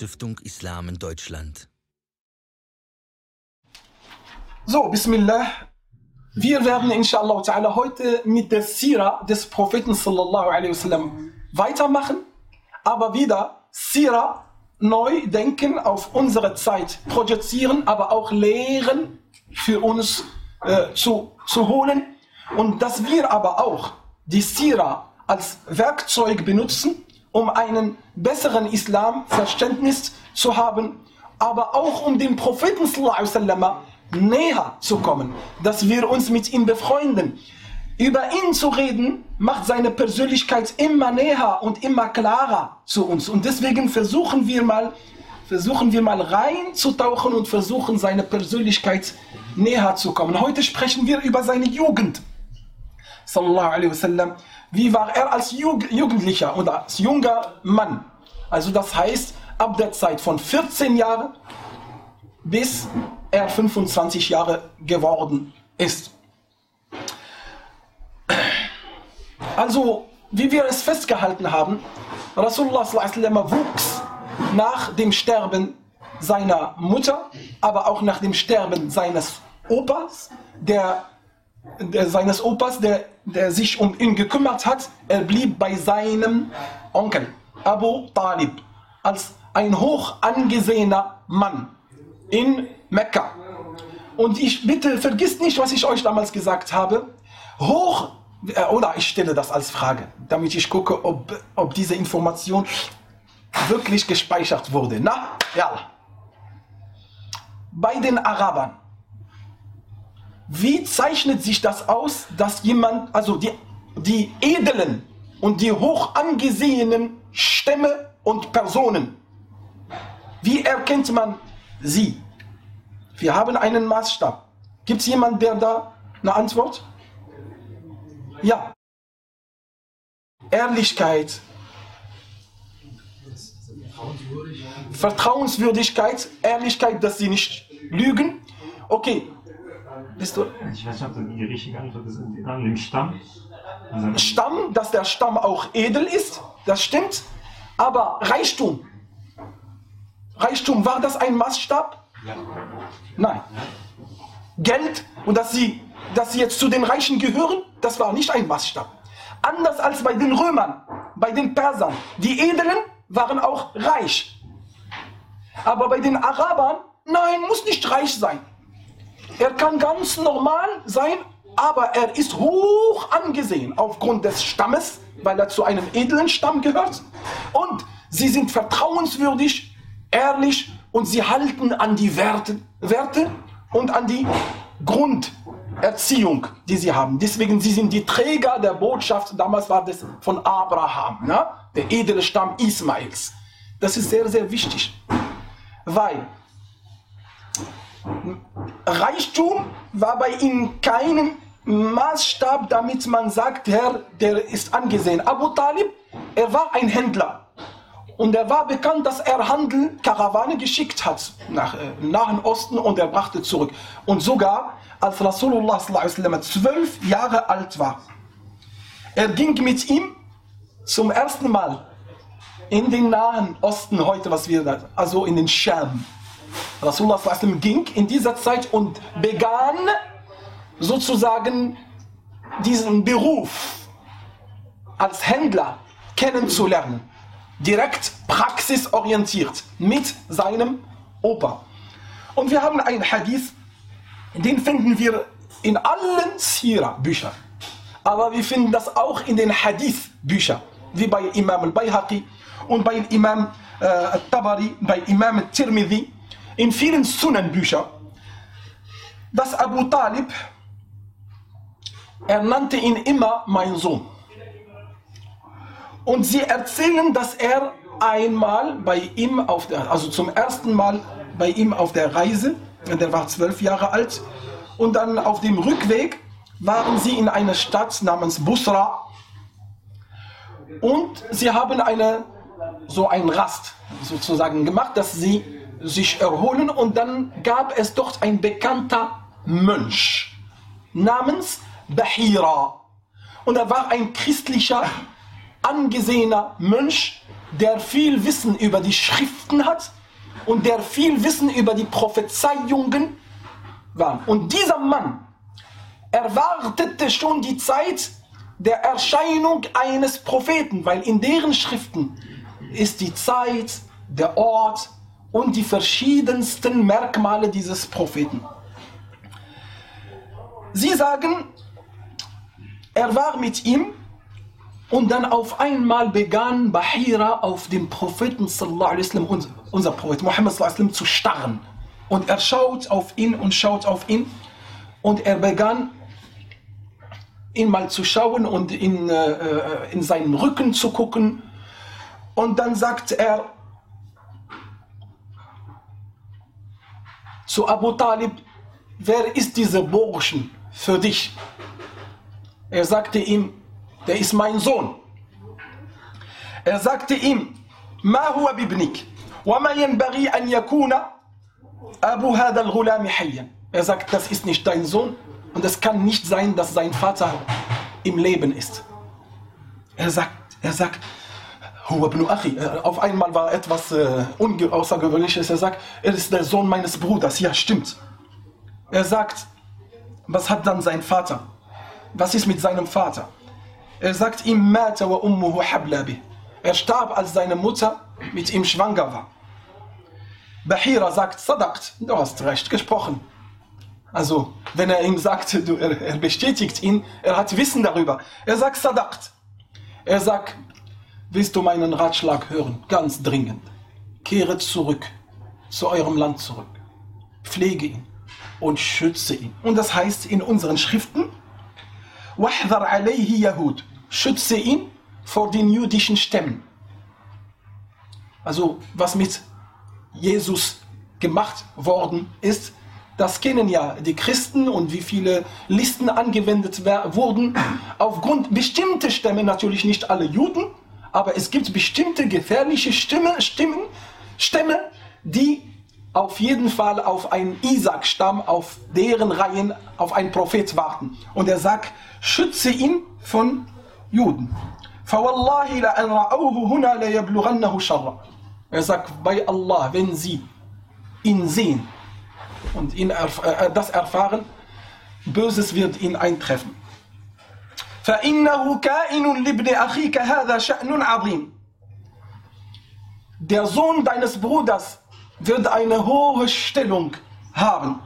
Stiftung Islam in Deutschland. So, Bismillah. Wir werden inshallah ta'ala heute mit der Sira des Propheten sallallahu alaihi wasallam weitermachen, aber wieder Sira neu denken, auf unsere Zeit projizieren, aber auch lehren für uns äh, zu, zu holen und dass wir aber auch die Sira als Werkzeug benutzen, um einen besseren Islamverständnis zu haben, aber auch um den Propheten wasallam näher zu kommen, dass wir uns mit ihm befreunden. Über ihn zu reden, macht seine Persönlichkeit immer näher und immer klarer zu uns. Und deswegen versuchen wir mal, versuchen wir mal reinzutauchen und versuchen seine Persönlichkeit näher zu kommen. Heute sprechen wir über seine Jugend. Sallallahu alaihi wasallam. Wie war er als Jugendlicher oder als junger Mann? Also das heißt, ab der Zeit von 14 Jahren bis er 25 Jahre geworden ist. Also, wie wir es festgehalten haben, Rasulullah wuchs nach dem Sterben seiner Mutter, aber auch nach dem Sterben seines Opas, der, der seines Opas, der, der sich um ihn gekümmert hat. Er blieb bei seinem Onkel Abu Talib als ein hoch angesehener Mann in Mekka. Und ich bitte, vergisst nicht, was ich euch damals gesagt habe. Hoch, äh, oder ich stelle das als Frage, damit ich gucke, ob, ob diese Information wirklich gespeichert wurde. Na, ja. Bei den Arabern, wie zeichnet sich das aus, dass jemand, also die, die edlen und die hoch angesehenen Stämme und Personen, wie erkennt man sie? Wir haben einen Maßstab. Gibt es jemanden, der da eine Antwort? Ja. Ehrlichkeit. Vertrauenswürdigkeit, Ehrlichkeit, dass sie nicht lügen. Okay. Bist du? Ich weiß nicht, ob das die richtige Antwort ist. An dem Stamm. Stamm, dass der Stamm auch edel ist, das stimmt. Aber Reichtum. Reichtum, war das ein Maßstab? Ja. Nein. Geld und dass sie, dass sie jetzt zu den Reichen gehören, das war nicht ein Maßstab. Anders als bei den Römern, bei den Persern. Die Edlen waren auch reich. Aber bei den Arabern, nein, muss nicht reich sein. Er kann ganz normal sein, aber er ist hoch angesehen aufgrund des Stammes, weil er zu einem edlen Stamm gehört. Und sie sind vertrauenswürdig, ehrlich und sie halten an die Werte, Werte und an die Grunderziehung, die sie haben. Deswegen, sie sind die Träger der Botschaft, damals war das von Abraham, ne? der edle Stamm Ismails. Das ist sehr, sehr wichtig, weil Reichtum war bei ihnen kein Maßstab, damit man sagt, Herr, der ist angesehen. Abu Talib, er war ein Händler. Und er war bekannt, dass er Handel, Karawane geschickt hat nach äh, Nahen Osten und er brachte zurück. Und sogar als Rasulullah zwölf Jahre alt war, er ging mit ihm zum ersten Mal in den Nahen Osten heute, was wir da, also in den Scham. Rasulullah ging in dieser Zeit und begann sozusagen diesen Beruf als Händler kennenzulernen direkt praxisorientiert mit seinem Opa. Und wir haben einen Hadith, den finden wir in allen Sira-Büchern. Aber wir finden das auch in den Hadith-Büchern, wie bei Imam al-Bayhaqi und bei Imam äh, al-Tabari, bei Imam al-Tirmidhi, in vielen Sunan-Büchern, dass Abu Talib, er nannte ihn immer mein Sohn. Und sie erzählen, dass er einmal bei ihm auf der, also zum ersten Mal bei ihm auf der Reise, der war zwölf Jahre alt, und dann auf dem Rückweg waren sie in einer Stadt namens Busra und sie haben eine, so ein Rast sozusagen gemacht, dass sie sich erholen und dann gab es dort ein bekannter Mönch namens Bahira und er war ein christlicher angesehener Mönch, der viel Wissen über die Schriften hat und der viel Wissen über die Prophezeiungen war. Und dieser Mann erwartete schon die Zeit der Erscheinung eines Propheten, weil in deren Schriften ist die Zeit, der Ort und die verschiedensten Merkmale dieses Propheten. Sie sagen, er war mit ihm und dann auf einmal begann Bahira auf den Propheten wasallam, unser, Prophet Muhammad wasallam, zu starren. Und er schaut auf ihn und schaut auf ihn und er begann ihn mal zu schauen und in, äh, in seinen Rücken zu gucken. Und dann sagt er zu Abu Talib, wer ist dieser Burschen für dich? Er sagte ihm, der ist mein Sohn. Er sagte ihm, ما هو بابنك وما ينبغي أن يكون أبو هذا الغلام حيا. Er sagt, das ist nicht dein Sohn und es kann nicht sein, dass sein Vater im Leben ist. Er sagt, er sagt, Huwa ibn Achi. auf einmal war etwas äh, Außergewöhnliches. Er sagt, er ist der Sohn meines Bruders. Ja, stimmt. Er sagt, was hat dann sein Vater? Was ist mit seinem Vater? Er sagt ihm, Mata wa ummuhu hablabi. Er starb, als seine Mutter mit ihm schwanger war. Bahira sagt, Sadaqt, du hast recht gesprochen. Also, wenn er ihm sagt, er, bestätigt ihn, er hat Wissen darüber. Er sagt, Sadaqt. Er sagt, willst du meinen Ratschlag hören? Ganz dringend. Kehre zurück zu eurem Land zurück. Pflege ihn und schütze ihn. Und das heißt in unseren Schriften, Wahdar alayhi Yahud. Schütze ihn vor den jüdischen Stämmen. Also was mit Jesus gemacht worden ist, das kennen ja die Christen und wie viele Listen angewendet wurden. Aufgrund bestimmter Stämme, natürlich nicht alle Juden, aber es gibt bestimmte gefährliche Stimme, Stimmen, Stämme, die auf jeden Fall auf einen Isaac-Stamm, auf deren Reihen, auf einen Prophet warten. Und er sagt, schütze ihn von Juden. Er sagt, bei Allah, wenn sie ihn sehen und ihn erf äh, das erfahren, Böses wird ihn eintreffen. فإنه كائن لابن أخيك هذا شأن عظيم. Der Sohn deines Bruders wird eine hohe Stellung haben.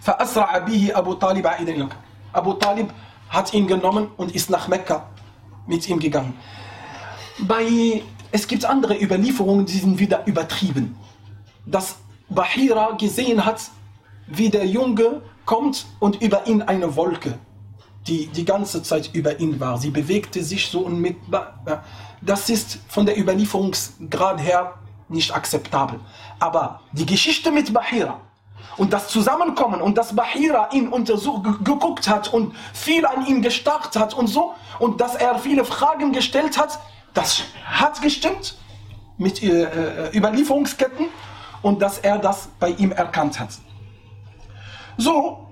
فأسرع به أبو طالب عائدا إلى Abu Talib hat ihn genommen und ist nach Mekka mit ihm gegangen. Bei, es gibt andere Überlieferungen, die sind wieder übertrieben. Dass Bahira gesehen hat, wie der Junge kommt und über ihn eine Wolke, die die ganze Zeit über ihn war. Sie bewegte sich so unmittelbar. Das ist von der Überlieferungsgrad her nicht akzeptabel. Aber die Geschichte mit Bahira und das Zusammenkommen und dass Bahira ihn untersucht, geguckt hat und viel an ihm gestarrt hat und so und dass er viele Fragen gestellt hat, das hat gestimmt mit äh, äh Überlieferungsketten und dass er das bei ihm erkannt hat. So,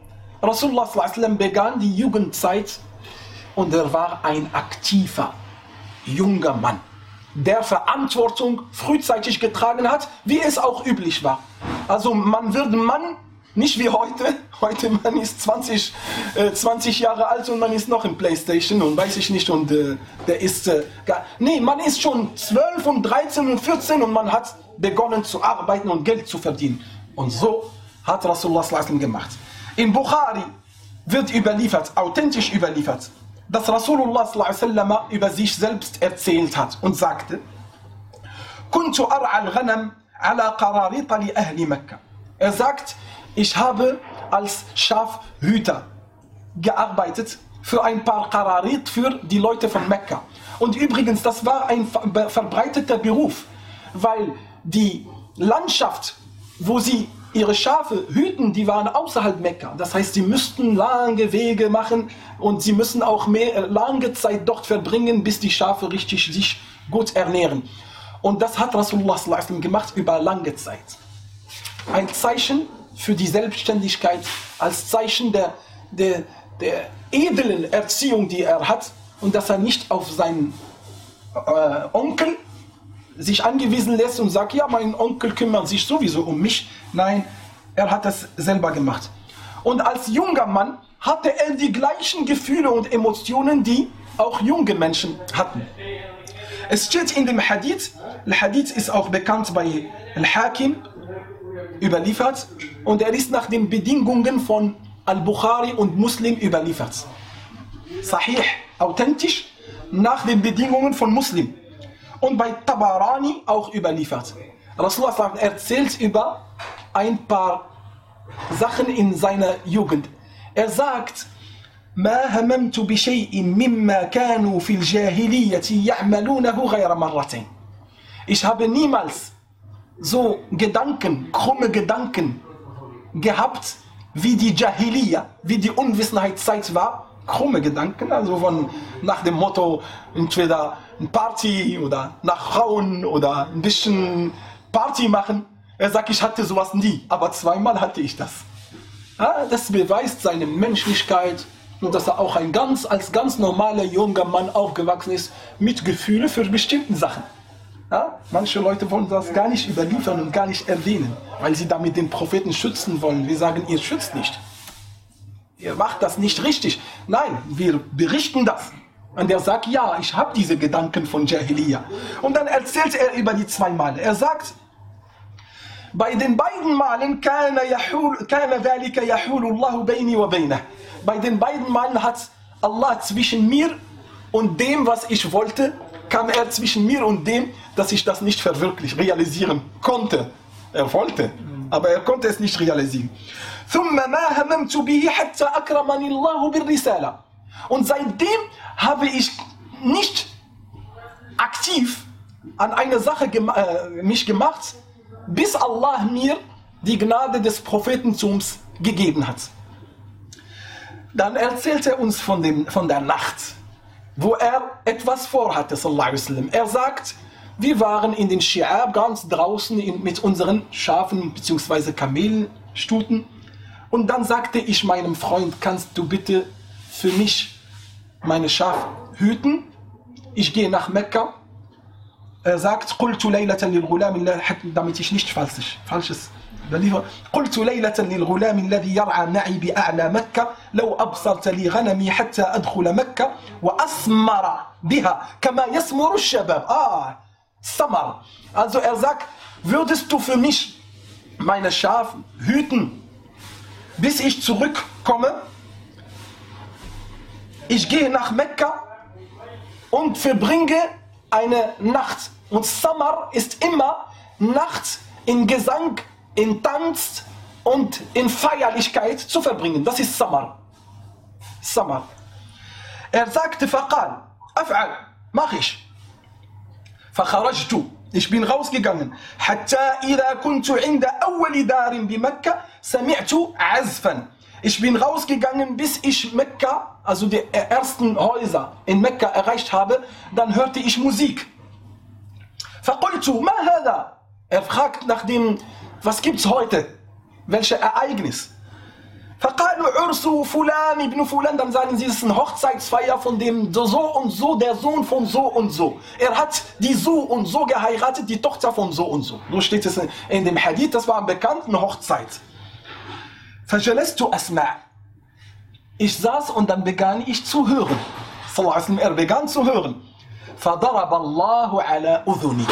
Rasulullah begann die Jugendzeit und er war ein aktiver, junger Mann der Verantwortung frühzeitig getragen hat, wie es auch üblich war. Also man wird Mann nicht wie heute. Heute man ist 20, äh, 20 Jahre alt und man ist noch im Playstation und weiß ich nicht und äh, der ist äh, gar, nee, man ist schon 12 und 13 und 14 und man hat begonnen zu arbeiten und Geld zu verdienen. Und so hat Rasulullah gemacht. In Bukhari wird überliefert, authentisch überliefert, dass Rasulullah sallam, über sich selbst erzählt hat und sagte, Er sagt, ich habe als Schafhüter gearbeitet für ein paar Qararit für die Leute von Mekka. Und übrigens, das war ein verbreiteter Beruf, weil die Landschaft, wo sie ihre Schafe hüten, die waren außerhalb Mekka. Das heißt, sie müssten lange Wege machen und sie müssen auch mehr, äh, lange Zeit dort verbringen, bis die Schafe richtig sich gut ernähren. Und das hat Rasulullah gemacht über lange Zeit. Ein Zeichen für die Selbstständigkeit, als Zeichen der, der, der edlen Erziehung, die er hat und dass er nicht auf seinen äh, Onkel sich angewiesen lässt und sagt, ja, mein Onkel kümmert sich sowieso um mich. Nein, er hat es selber gemacht. Und als junger Mann hatte er die gleichen Gefühle und Emotionen, die auch junge Menschen hatten. Es steht in dem Hadith, der Hadith ist auch bekannt bei Al-Hakim, überliefert und er ist nach den Bedingungen von Al-Bukhari und Muslim überliefert. Sahih, authentisch, nach den Bedingungen von Muslim Und bei Tabarani auch überliefert. Rasulullah erzählt über ein paar Sachen in seiner Jugend. Er sagt, ما هممت بشيء مما كانوا في الجاهلية يعملونه غير مرتين. Ich habe niemals so Gedanken, krumme Gedanken gehabt, wie die Jahiliya, wie die Unwissenheitszeit war. Krumme Gedanken, also von nach dem Motto entweder ein Party oder nach Frauen oder ein bisschen Party machen. Er sagt, ich hatte sowas nie, aber zweimal hatte ich das. Das beweist seine Menschlichkeit und dass er auch ein ganz, als ganz normaler junger Mann aufgewachsen ist mit Gefühlen für bestimmte Sachen. Manche Leute wollen das gar nicht überliefern und gar nicht erwähnen, weil sie damit den Propheten schützen wollen. Wir sagen, ihr schützt nicht. Ihr macht das nicht richtig. Nein, wir berichten das. Und er sagt, ja, ich habe diese Gedanken von Jahiliya. Und dann erzählt er über die zwei Male. Er sagt, bei den beiden Malen كان يحول كان ذلك يحول الله بيني وبينه. Bei den beiden Malen hat Allah zwischen mir und dem, was ich wollte, kam er zwischen mir und dem, dass ich das nicht verwirklich realisieren konnte. Er wollte, aber er konnte es nicht realisieren. ثم ما هممت به حتى أكرمني الله بالرسالة. Und seitdem habe ich nicht aktiv an eine Sache gema äh, mich gemacht, bis Allah mir die Gnade des Prophetentums gegeben hat. Dann erzählt er uns von, dem, von der Nacht, wo er etwas vorhatte. Er sagt, wir waren in den Shi'ab ganz draußen in, mit unseren Schafen bzw. Kamelstuten und dann sagte ich meinem Freund, kannst du bitte für mich meine Schafe hüten? Ich gehe nach Mekka. Er sagt, قلت ليلة للغلام damit ich nicht falsch, falsches überliefere. قلت ليلة للغلام الذي يرعى معي بأعلى مكة لو أبصرت لي غنمي حتى أدخل مكة وأسمر بها كما يسمر الشباب. Ah, Samar. Also er sagt, würdest du für mich meine Schafe hüten, bis ich zurückkomme? Ich gehe nach Mekka und verbringe eine Nacht. Und Samar ist immer Nacht in Gesang, in Tanz und in Feierlichkeit zu verbringen. Das ist Samar. Samar. Er sagte, Faqal, Af'al, mach ich. فخرجت ich bin rausgegangen حتى إذا كنت عند أول دار بمكة سمعت عزفا ich bin rausgegangen bis ich Mekka also die ersten Häuser in Mekka erreicht habe dann hörte ich Musik فقلت ما هذا er fragt nach dem was gibt's heute welche Ereignis فقالوا عرس فلان ابن فلان dann sagen sie es ist eine Hochzeitsfeier von dem so und so der Sohn von so und so er hat die so und so geheiratet die Tochter von so und so so steht es in dem Hadith das war eine bekannte Hochzeit فجلست أسمع ich saß und dann begann ich zu hören er begann zu hören فضرب الله على أذني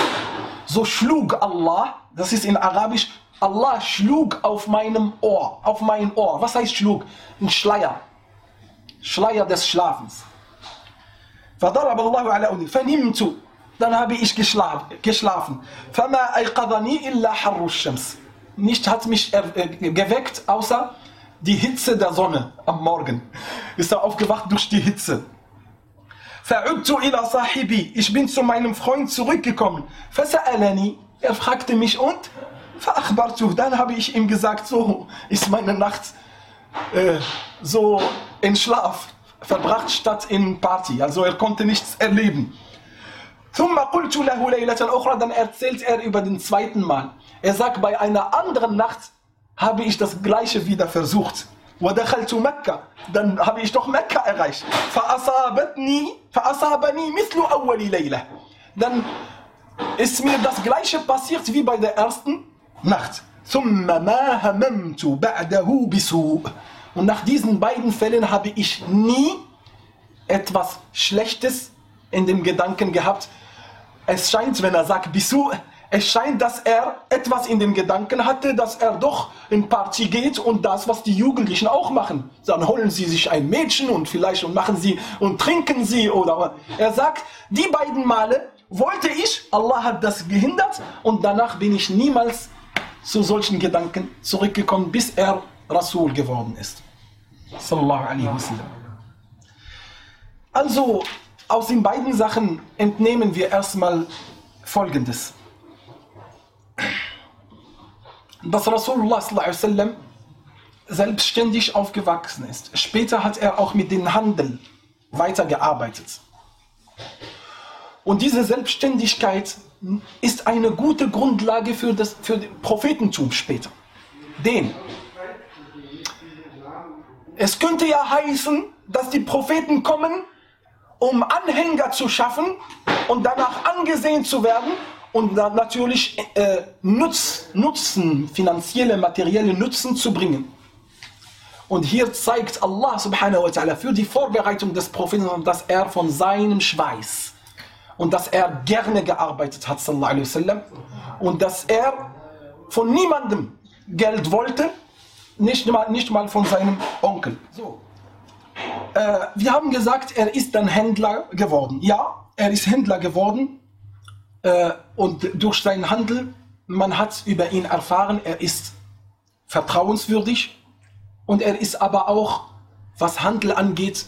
so schlug Allah das ist in Arabisch Allah schlug auf meinem Ohr, auf mein Ohr. Was heißt schlug? Ein Schleier. Schleier des Schlafens. فضرب الله على أذني فنمت dann habe ich geschlafen. فما أيقظني إلا حر الشمس. Nicht hat mich geweckt, außer die Hitze der Sonne am Morgen. Ist er aufgewacht durch die Hitze. فعدت إلى صاحبي. Ich bin zu meinem Freund zurückgekommen. فسألني. Er fragte mich und فأخبرته, dann habe ich ihm gesagt, so ist meine Nacht äh, so in Schlaf verbracht statt in Party. Also er konnte nichts erleben. ثم قلت له ليلة أخرى, dann erzählt er über den zweiten Mal. Er sagt, bei einer anderen Nacht habe ich das gleiche wieder versucht. ودخلت مكة, dann habe ich doch Mekka erreicht. فأصابتني فأصابني مثل أول ليلة. dann ist mir das gleiche passiert wie bei der ersten Nacht. ثم ما هممت بعده بسوء. Und nach diesen beiden Fällen habe ich nie etwas Schlechtes in dem Gedanken gehabt. Es scheint, wenn er sagt Bisu, es scheint, dass er etwas in den Gedanken hatte, dass er doch in Party geht und das, was die Jugendlichen auch machen. Dann holen sie sich ein Mädchen und vielleicht und machen sie und trinken sie oder er sagt, die beiden Male wollte ich, Allah hat das gehindert und danach bin ich niemals zu solchen Gedanken zurückgekommen, bis er Rasul geworden ist. Sallallahu. Also aus den beiden Sachen entnehmen wir erstmal Folgendes. Dass Rasulullah wasallam selbstständig aufgewachsen ist. Später hat er auch mit dem Handel weitergearbeitet. Und diese Selbstständigkeit ist eine gute Grundlage für das für das Prophetentum später. Denn es könnte ja heißen, dass die Propheten kommen, um Anhänger zu schaffen und danach angesehen zu werden und natürlich äh, Nutz, Nutzen, finanzielle, materielle Nutzen zu bringen. Und hier zeigt Allah subhanahu wa ta'ala für die Vorbereitung des Propheten, dass er von seinem Schweiß und dass er gerne gearbeitet hat, sallallahu alaihi wasallam, und dass er von niemandem Geld wollte, nicht mal, nicht mal von seinem Onkel. So. Äh, wir haben gesagt, er ist dann Händler geworden. Ja, er ist Händler geworden äh, und durch seinen Handel, man hat über ihn erfahren, er ist vertrauenswürdig und er ist aber auch, was Handel angeht,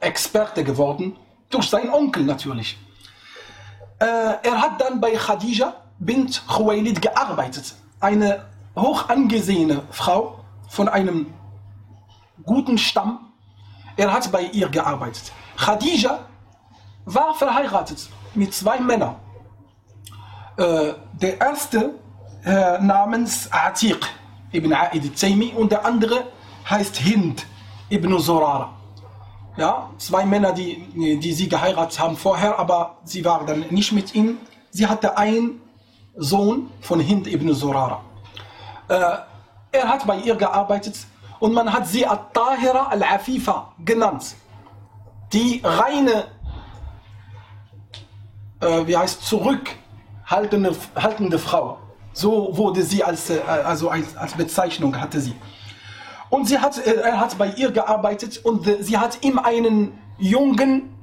Experte geworden durch seinen Onkel natürlich. Äh, er hat dann bei Khadija bint Khuwailid gearbeitet. Eine hoch angesehene Frau von einem guten Stamm. Er hat bei ihr gearbeitet. Khadija war verheiratet mit zwei Männern. Äh, der erste äh, namens Atiq ibn Aid al-Taymi und der andere heißt Hind ibn Zurara. Ja, zwei Männer, die, die sie geheiratet haben vorher, aber sie waren dann nicht mit ihm. Sie hatte einen Sohn von Hind ibn Zurara. Äh, er hat bei ihr gearbeitet und man hat sie At-Tahira Al-Afifa genannt. Die reine, äh, wie heißt zurückhaltende haltende Frau. So wurde sie als, äh, also als, als Bezeichnung hatte sie. Und sie hat, äh, er hat bei ihr gearbeitet und äh, sie hat ihm einen jungen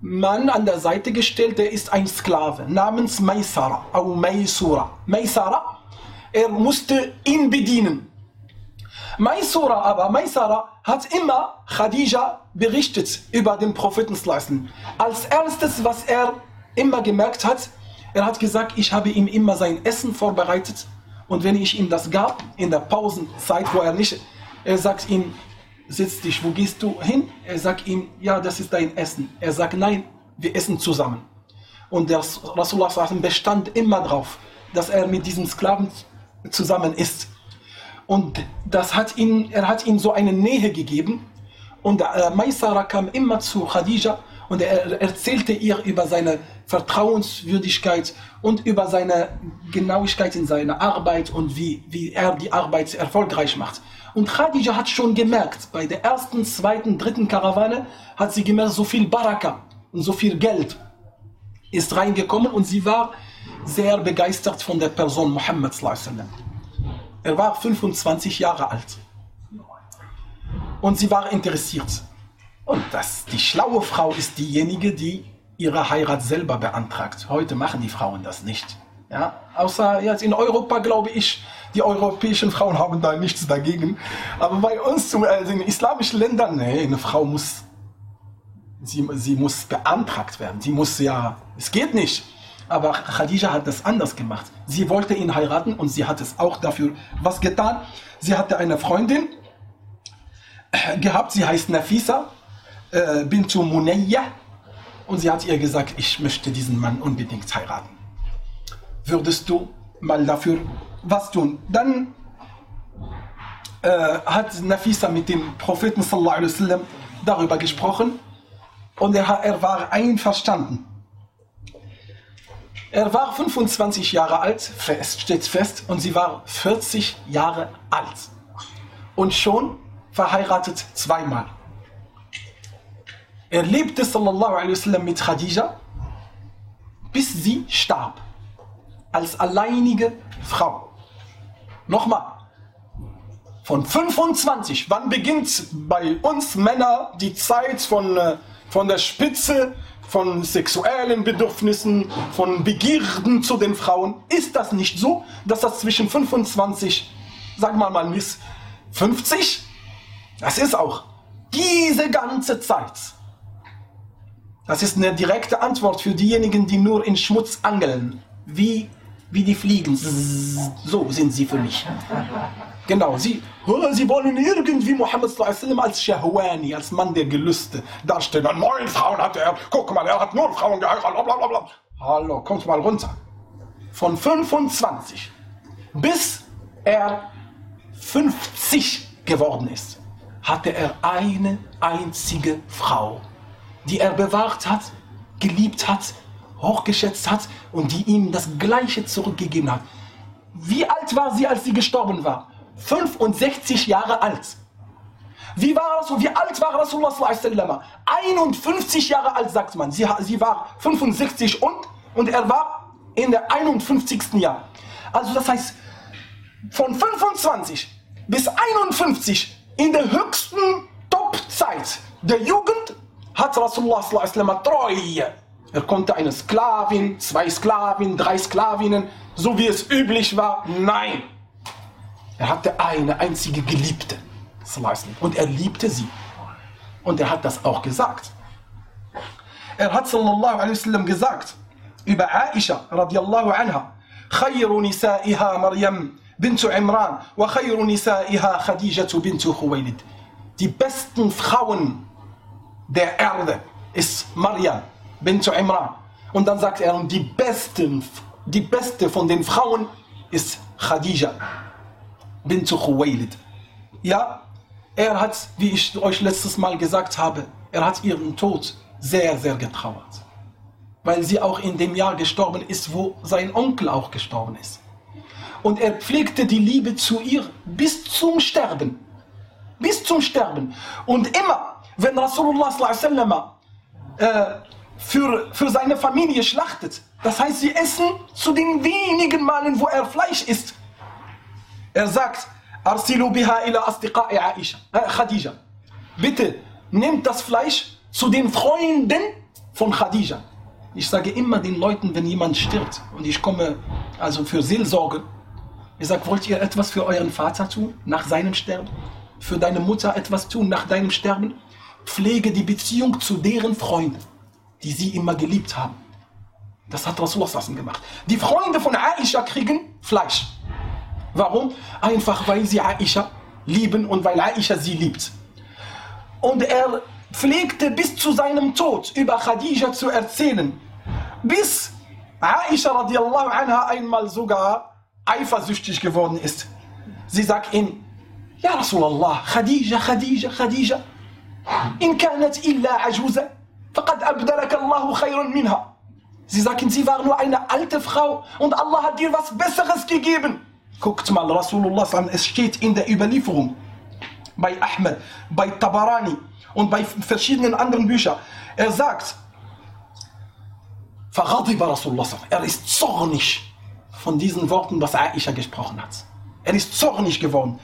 Mann an der Seite gestellt, der ist ein Sklave namens Maisara, au Maisura. Maisara, er musste ihn bedienen. Maisura aber, Maisara hat immer Khadija berichtet über den Propheten Als erstes, was er immer gemerkt hat, er hat gesagt, ich habe ihm immer sein Essen vorbereitet und wenn ich ihm das gab, in der Pausenzeit, wo er nicht, er sagt ihm, sitz dich, wo gehst du hin? Er sagt ihm, ja, das ist dein Essen. Er sagt, nein, wir essen zusammen. Und der Rasulullah bestand immer darauf, dass er mit diesem Sklaven zusammen ist. Und das hat ihn, er hat ihm so eine Nähe gegeben. Und äh, Maisara kam immer zu Khadija und er erzählte ihr über seine Vertrauenswürdigkeit und über seine Genauigkeit in seiner Arbeit und wie, wie er die Arbeit erfolgreich macht. Und Khadija hat schon gemerkt, bei der ersten, zweiten, dritten Karawane hat sie gemerkt, so viel Baraka und so viel Geld ist reingekommen und sie war sehr begeistert von der Person Muhammad. Er war 25 Jahre alt. Und sie war interessiert. Und das, die schlaue Frau ist diejenige, die ihre Heirat selber beantragt. Heute machen die Frauen das nicht. Ja? Außer jetzt in Europa, glaube ich, die europäischen Frauen haben da nichts dagegen. Aber bei uns, also in islamischen Ländern, nee, eine Frau muss, sie, sie muss beantragt werden. Sie muss ja, es geht nicht. Aber Khadija hat das anders gemacht. Sie wollte ihn heiraten und sie hat es auch dafür was getan. Sie hatte eine Freundin gehabt, sie heißt Nafisa äh, Bintu Munayya und sie hat ihr gesagt, ich möchte diesen Mann unbedingt heiraten. Würdest du mal dafür was tun? Dann äh, hat Nafisa mit dem Propheten sallallahu alaihi wasallam darüber gesprochen und er, er war einverstanden. Er war 25 Jahre alt, es steht fest, und sie war 40 Jahre alt. Und schon verheiratet zweimal. Er lebte mit Khadija, bis sie starb. Als alleinige Frau. Nochmal. Von 25, wann beginnt bei uns Männer die Zeit von, äh, von der Spitze, von sexuellen Bedürfnissen, von Begierden zu den Frauen? Ist das nicht so, dass das zwischen 25, sagen wir mal bis 50, das ist auch diese ganze Zeit. Das ist eine direkte Antwort für diejenigen, die nur in Schmutz angeln. Wie, wie die Fliegen. So sind sie für mich. Genau, sie, sie wollen irgendwie Muhammad als Shahwani, als Mann der Gelüste darstellen. Neun Frauen hatte er, guck mal, er hat nur Frauen geheiratet. Hallo, kommt mal runter. Von 25 bis er 50 geworden ist, hatte er eine einzige Frau, die er bewahrt hat, geliebt hat, hochgeschätzt hat und die ihm das Gleiche zurückgegeben hat. Wie alt war sie, als sie gestorben war? 65 Jahre alt. Wie war das? Wie alt war Rasulullah 51 Jahre alt, sagt man. Sie, sie war 65 und, und er war in der 51. Jahr. Also das heißt, von 25 bis 51 in der höchsten Topzeit der Jugend hat Rasulullah Treue. Er konnte eine Sklavin, zwei Sklavin, drei Sklavinnen, so wie es üblich war. Nein. Er hatte eine einzige Geliebte. Und er liebte sie. Und er hat das auch gesagt. Er hat sallallahu alaihi wasallam gesagt über Aisha radiallahu anha. خير نسائها مريم بنت عمران وخير نسائها خديجة بنت خويلد. Die besten Frauen der Erde ist Maryam bint Imran. Und dann sagt er, und die, besten, die beste von den Frauen ist Khadija bint Khuwaylid. Ja, er hat, wie ich euch letztes Mal gesagt habe, er hat ihren Tod sehr, sehr getrauert. Weil sie auch in dem Jahr gestorben ist, wo sein Onkel auch gestorben ist. Und er pflegte die Liebe zu ihr bis zum Sterben. Bis zum Sterben. Und immer, wenn Rasulullah sallam, äh, für, für seine Familie schlachtet, das heißt, sie essen zu den wenigen Malen, wo er Fleisch isst, er sagt, Arsilu biha ila astiqa'i Aisha, äh, Khadija. Bitte, nehmt das Fleisch zu den Freunden von Khadija. Ich sage immer den Leuten, wenn jemand stirbt und ich komme also für Seelsorge, ich sage, wollt ihr etwas für euren Vater tun nach seinem Sterben? Für deine Mutter etwas tun nach deinem Sterben? Pflege die Beziehung zu deren Freunden, die sie immer geliebt haben. Das hat Rasulullah gemacht. Die Freunde von Aisha kriegen Fleisch. Warum? Einfach weil sie Aisha lieben und weil Aisha sie liebt. Und er pflegte bis zu seinem Tod über Khadija zu erzählen, bis Aisha radiallahu anha einmal sogar eifersüchtig geworden ist. Sie sagt ihm, Ja Rasulallah, Khadija, Khadija, Khadija, in kanat illa ajuza, faqad abdalaka Allahu khayrun minha. Sie sagen, sie war nur eine alte Frau und Allah hat dir was Besseres gegeben. Guckt mal, Rasulullah, es steht in der Überlieferung bei Ahmed, bei Tabarani und bei verschiedenen anderen Büchern. Er sagt, Rasulullah, er ist zornig von diesen Worten, was Aisha gesprochen hat. Er ist zornig geworden.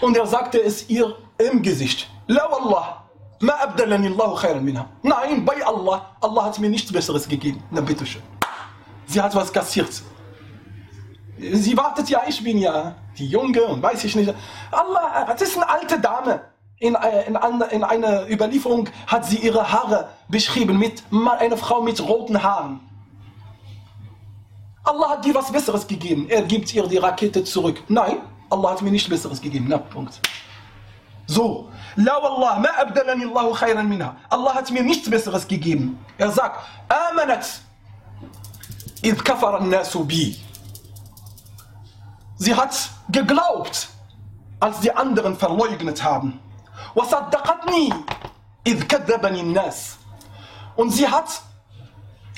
Und er sagte es ihr im Gesicht. La wallah, ma abdalani Allahu khairan minha. Nein, bei Allah, Allah hat mir nichts Besseres gegeben. Na bitteschön. Sie hat was kassiert. Sie wartet ja, ich bin ja die Junge und weiß ich nicht. Allah, das ist eine alte Dame. In, äh, in, in einer Überlieferung hat sie ihre Haare beschrieben mit einer Frau mit roten Haaren. Allah hat dir was Besseres gegeben. Er gibt ihr die Rakete zurück. Nein, Allah hat mir nichts Besseres gegeben. Na, Punkt. So, La wallah, ma abdalani Allahu khayran minha. Allah hat mir nichts Besseres gegeben. Er sagt, Amanat, id kafara nasu bi. Sie hat geglaubt, als die anderen verleugnet haben. Und sie hat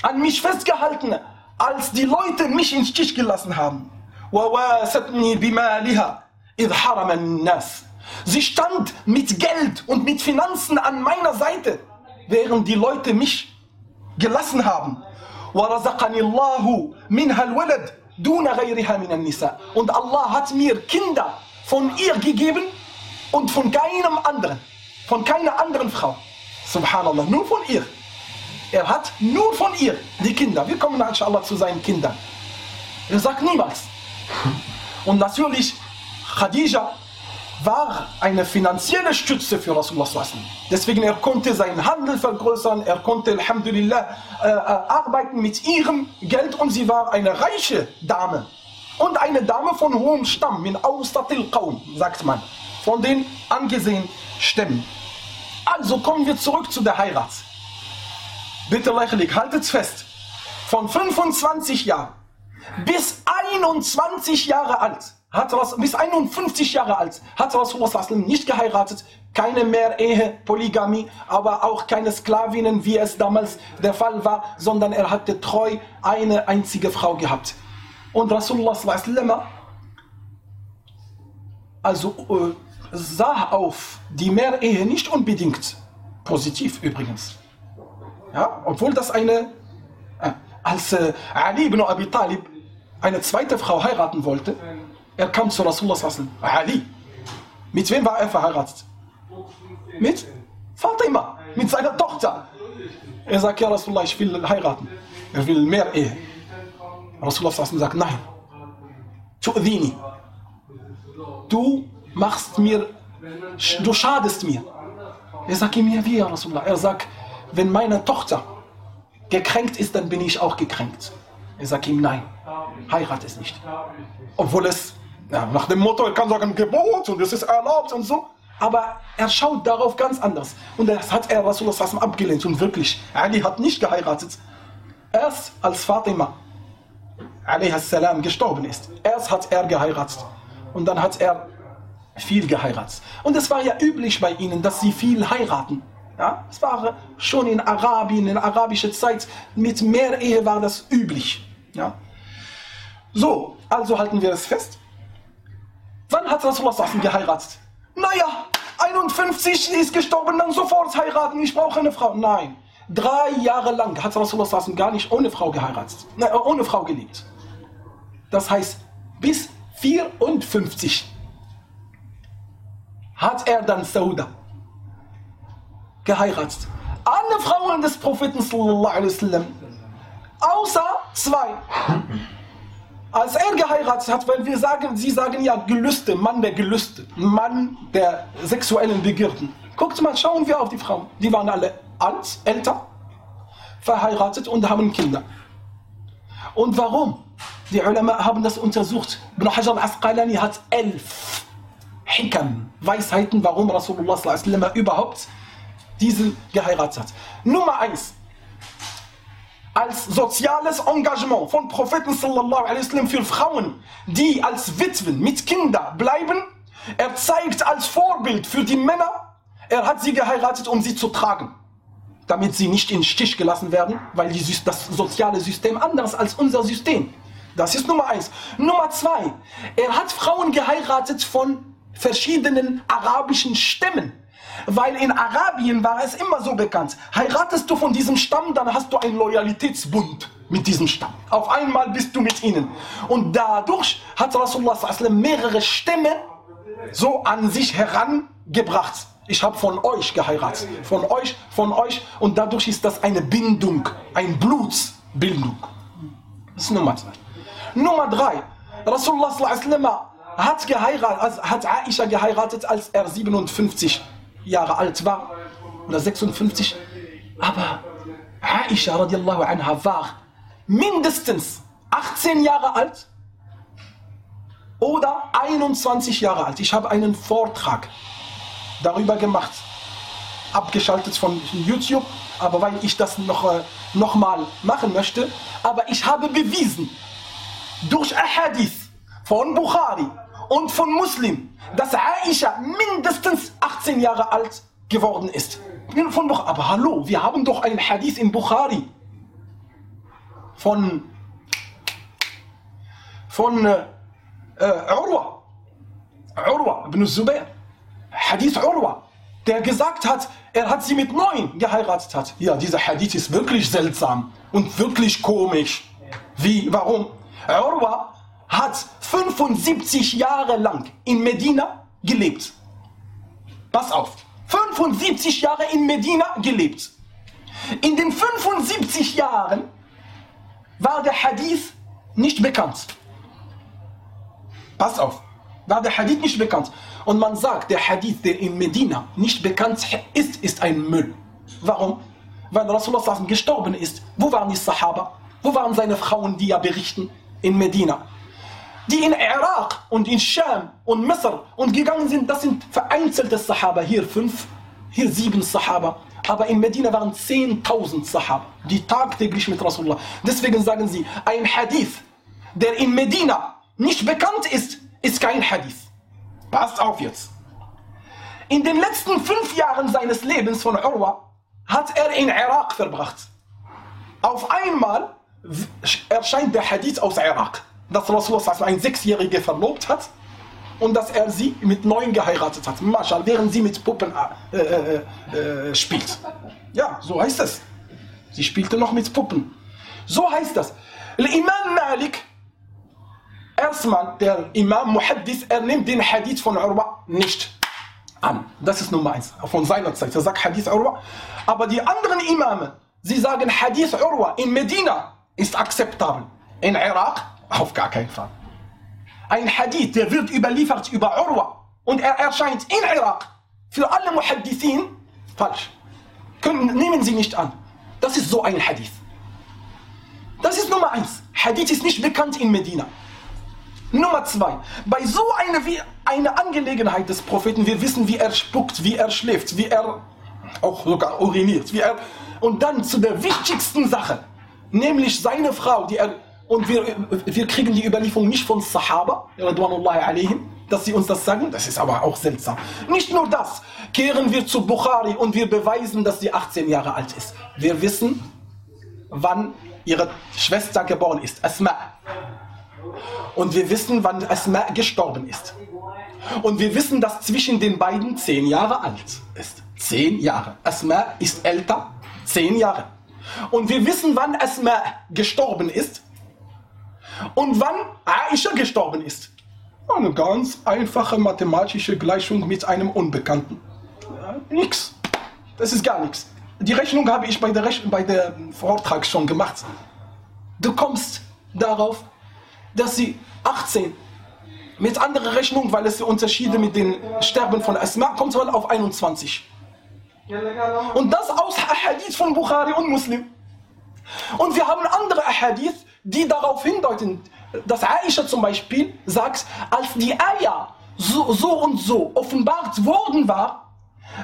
an mich festgehalten, als die Leute mich in Stich gelassen haben. وَوَاسَتْنِي بِمَالِهَا إِذْ حَرَمَ النَّاسِ Sie stand mit Geld und mit Finanzen an meiner Seite, während die Leute mich gelassen haben. Und Allah hat mir Kinder von ihr gegeben und von keinem anderen, von keiner anderen Frau. Subhanallah, nur von ihr. Er hat nur von ihr die Kinder. Wir kommen inshallah zu seinen Kindern. Er sagt niemals. Und natürlich, Khadija war eine finanzielle Stütze für Rasulullah. Deswegen er konnte seinen Handel vergrößern, er konnte Alhamdulillah äh, äh, arbeiten mit ihrem Geld und sie war eine reiche Dame. Und eine Dame von hohem Stamm, min Austatil Qaum, sagt man, von den angesehenen Stämmen. Also kommen wir zurück zu der Heirat. Bitte lächerlich, haltet fest. Von 25 Jahren bis 21 Jahre alt hat bis 51 Jahre alt hat Rasulullah nicht geheiratet, keine mehr Ehe, Polygamie, aber auch keine Sklavinnen, wie es damals der Fall war, sondern er hatte treu eine einzige Frau gehabt. Und Rasulullah also äh, sah auf die Mehrehe nicht unbedingt positiv übrigens. Ja, obwohl das eine, äh, als äh, Ali ibn Abi Talib eine zweite Frau heiraten wollte, er kam zu Rasulullah Ali. Mit wem war er verheiratet? Mit Fatima, mit seiner Tochter. Er sagt, ja Rasulullah, ich will heiraten. Er will mehr Ehe. Rasulullah sagt, nein. Tu'dini. Du machst mir, du schadest mir. Er sagt ihm, ja wie, Rasulullah? Er sagt, wenn meine Tochter gekränkt ist, dann bin ich auch gekränkt. Er sagt ihm, nein, heirat es nicht. Obwohl es ja, nach dem Motto, er kann sagen Gebot und es ist erlaubt und so. Aber er schaut darauf ganz anders. Und das hat er Rasulullah abgelehnt. Und wirklich, Ali hat nicht geheiratet. Erst als Fatima gestorben ist, erst hat er geheiratet. Und dann hat er viel geheiratet. Und es war ja üblich bei ihnen, dass sie viel heiraten. Ja, es war schon in Arabien, in arabischer Zeit, mit mehr Ehe war das üblich. Ja. So, also halten wir es fest. Wann hat Rasulullah geheiratet? Naja, 51 ist gestorben, dann sofort heiraten, ich brauche eine Frau. Nein, drei Jahre lang hat Rasulullah gar nicht ohne Frau geheiratet, nein, ohne Frau gelebt. Das heißt, bis 54 hat er dann Sauda geheiratet. Alle Frauen des Propheten sallallahu alaihi wasallam, außer zwei als er geheiratet hat, weil wir sagen, sie sagen ja Gelüste, Mann der Gelüste, Mann der sexuellen Begierden. Guckt mal, schauen wir auf die Frauen. Die waren alle alt, älter, verheiratet und haben Kinder. Und warum? Die Ulama haben das untersucht. Ibn Hajar al-Asqalani hat elf Hikam, Weisheiten, warum Rasulullah überhaupt diesen geheiratet hat. Nummer eins, als soziales Engagement von Propheten sallallahu alaihi wasallam für Frauen, die als Witwen mit Kindern bleiben. Er zeigt als Vorbild für die Männer, er hat sie geheiratet, um sie zu tragen, damit sie nicht in Stich gelassen werden, weil die, das soziale System anders als unser System. Das ist Nummer eins. Nummer zwei, er hat Frauen geheiratet von verschiedenen arabischen Stämmen. Weil in Arabien war es immer so bekannt, heiratest du von diesem Stamm, dann hast du einen Loyalitätsbund mit diesem Stamm. Auf einmal bist du mit ihnen. Und dadurch hat Rasulullah mehrere Stämme so an sich herangebracht. Ich habe von euch geheiratet. Von euch, von euch. Und dadurch ist das eine Bindung, eine Blutsbildung. Das ist Nummer zwei. Nummer drei. Rasulullah hat, geheiratet, hat Aisha geheiratet, als er 57 Jahre alt war oder 56. Aber Aisha radiallahu anha war mindestens 18 Jahre alt oder 21 Jahre alt. Ich habe einen Vortrag darüber gemacht, abgeschaltet von YouTube, aber weil ich das noch, äh, noch mal machen möchte, aber ich habe bewiesen durch Ahadith von Bukhari und von Muslim, dass Aisha mindestens 18 Jahre alt geworden ist. Von Aber hallo, wir haben doch einen Hadith in Bukhari von von äh, äh, Urwa, Urwa ibn Zubair, Hadith Urwa, der gesagt hat, er hat sie mit neun geheiratet hat. Ja, dieser Hadith ist wirklich seltsam und wirklich komisch. Wie, warum? Urwa hat 75 Jahre lang in Medina gelebt. Pass auf, 75 Jahre in Medina gelebt. In den 75 Jahren war der Hadith nicht bekannt. Pass auf, war der Hadith nicht bekannt. Und man sagt, der Hadith, der in Medina nicht bekannt ist, ist ein Müll. Warum? Weil Rasulullah gestorben ist. Wo waren die Sahaba? Wo waren seine Frauen, die ja berichten? In Medina. Die in Irak und in Scham und Misr und gegangen sind, das sind vereinzelte Sahaba. Hier fünf, hier sieben Sahaba. Aber in Medina waren 10.000 Sahaba, die tagtäglich mit Rasulullah. Deswegen sagen sie, ein Hadith, der in Medina nicht bekannt ist, ist kein Hadith. Passt auf jetzt. In den letzten fünf Jahren seines Lebens von Urwa hat er in Irak verbracht. Auf einmal erscheint der Hadith aus Irak, dass Rasulullah ein Sechsjähriger verlobt hat und dass er sie mit neun geheiratet hat. Marschall, während sie mit Puppen äh, äh, äh, spielt. Ja, so heißt es. Sie spielte noch mit Puppen. So heißt das. Imam Malik, erstmal der Imam Muhaddis, er nimmt den Hadith von Urwa nicht an. Das ist Nummer eins. Von seiner Zeit. Er sagt Hadith Urwa. Aber die anderen Imame, sie sagen Hadith Urwa in Medina ist akzeptabel. In Irak auf gar keinen Fall ein Hadith, der wird überliefert über Urwa und er erscheint in Irak. Für alle Muhaddithin falsch. Können, nehmen Sie nicht an. Das ist so ein Hadith. Das ist Nummer eins. Hadith ist nicht bekannt in Medina. Nummer zwei. Bei so einer wie eine Angelegenheit des Propheten, wir wissen, wie er spuckt, wie er schläft, wie er auch sogar uriniert, wie er und dann zu der wichtigsten Sache, nämlich seine Frau, die er und wir, wir kriegen die Überlieferung nicht von Sahaba, dass sie uns das sagen. Das ist aber auch seltsam. Nicht nur das. Kehren wir zu Bukhari und wir beweisen, dass sie 18 Jahre alt ist. Wir wissen, wann ihre Schwester geboren ist, Asma. Und wir wissen, wann Asma gestorben ist. Und wir wissen, dass zwischen den beiden 10 Jahre alt ist. 10 Jahre. Asma ist älter, 10 Jahre. Und wir wissen, wann Asma gestorben ist und wann Aisha gestorben ist. Eine ganz einfache mathematische Gleichung mit einem Unbekannten. Nix. Das ist gar nichts. Die Rechnung habe ich bei der, Rech bei der Vortrag schon gemacht. Du kommst darauf, dass sie 18 mit anderer Rechnung, weil es Unterschiede mit den Sterben von Asma kommt mal auf 21. Und das aus Ahadith von Bukhari und Muslim. Und wir haben andere Ahadith, die darauf hindeuten, dass Aisha zum Beispiel sagt, als die Eier so, so und so offenbart worden war,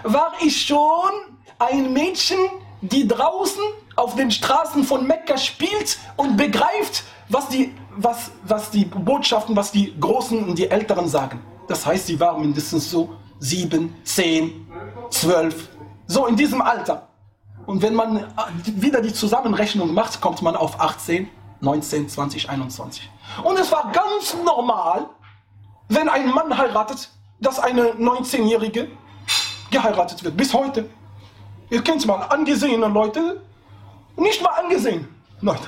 war ich schon ein Mädchen, die draußen auf den Straßen von Mekka spielt und begreift, was die, was, was die Botschaften, was die Großen und die Älteren sagen. Das heißt, sie war mindestens so sieben, zehn, zwölf, so in diesem Alter. Und wenn man wieder die Zusammenrechnung macht, kommt man auf 18, 19, 20, 21. Und es war ganz normal, wenn ein Mann heiratet, dass eine 19-Jährige geheiratet wird. Bis heute. Ihr kennt mal angesehene Leute, nicht mal angesehen. Leute.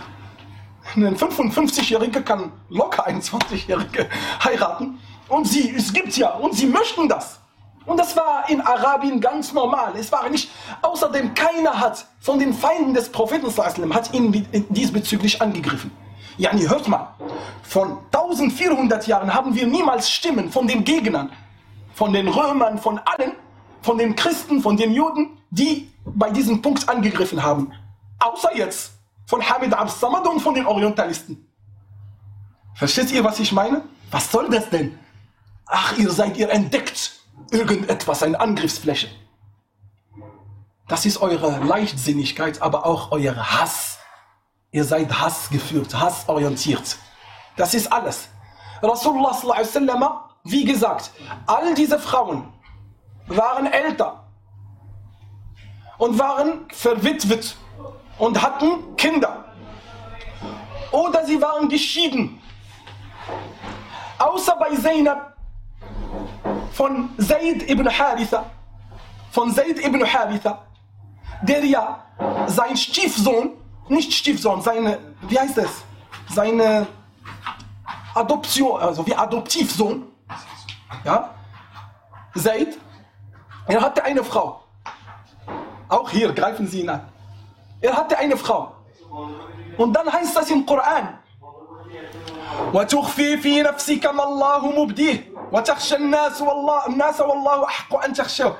Ein 55-Jähriger kann locker einen 20-Jährige heiraten. Und sie, es gibt ja, und sie möchten das. Und das war in Arabien ganz normal. Es war nicht, außerdem keiner hat von den Feinden des Propheten hat ihn diesbezüglich angegriffen. Ja, nee, hört mal, von 1400 Jahren haben wir niemals Stimmen von den Gegnern, von den Römern, von allen, von den Christen, von den Juden, die bei diesem Punkt angegriffen haben. Außer jetzt von Hamid Absamad und von den Orientalisten. Versteht ihr, was ich meine? Was soll das denn? Ach, ihr seid ihr entdeckt irgendetwas, eine Angriffsfläche. Das ist eure Leichtsinnigkeit, aber auch euer Hass. Ihr seid Hass geführt, hassorientiert. Das ist alles. Rasulullah, wie gesagt, all diese Frauen waren älter und waren verwitwet und hatten Kinder. Oder sie waren geschieden Außer bei Zainab von Zaid ibn Haritha, von Zaid ibn Haritha, der ja sein Stiefsohn, nicht Stiefsohn, seine, wie heißt es, seine Adoption, also wie Adoptivsohn, ja, Zaid, er hatte eine Frau. Auch hier greifen sie ihn an. Er hatte eine Frau. Und dann heißt das im Koran, وتخفي في نفسك ما الله مبديه وتخشى الناس والله الناس والله أحق أن تخشاه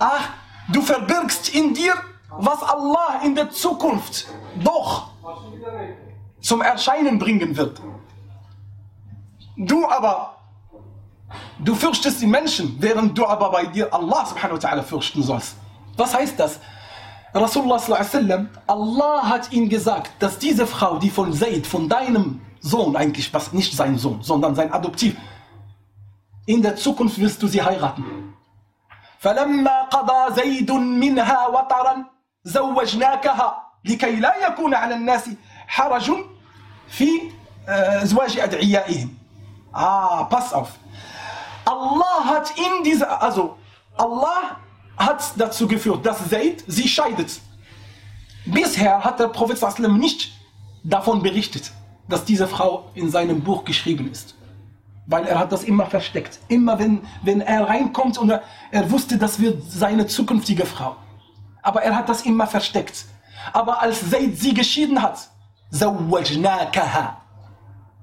Ach, du verbirgst in dir, was Allah in der Zukunft doch zum Erscheinen bringen wird. Du aber, du fürchtest die Menschen, während du aber bei dir Allah subhanahu wa ta'ala fürchten sollst. Was heißt das? Rasulullah sallallahu alaihi wasallam, Allah hat ihm gesagt, dass diese Frau, die von Zaid, von deinem Sohn eigentlich, was nicht sein Sohn, sondern sein Adoptiv, in der Zukunft wirst du sie heiraten. فلما قضى زيد منها وطرا زوجناكها لكي لا يكون على الناس حرج في زواج أدعيائهم. Ah, pass auf. Allah hat in dieser, also Allah hat dazu geführt, dass Zaid sie scheidet. Bisher hat der Prophet sallam nicht davon berichtet, dass diese Frau in seinem Buch geschrieben ist. Weil er hat das immer versteckt. Immer wenn, wenn er reinkommt und er, er wusste, das wird seine zukünftige Frau. Aber er hat das immer versteckt. Aber als Zaid sie geschieden hat.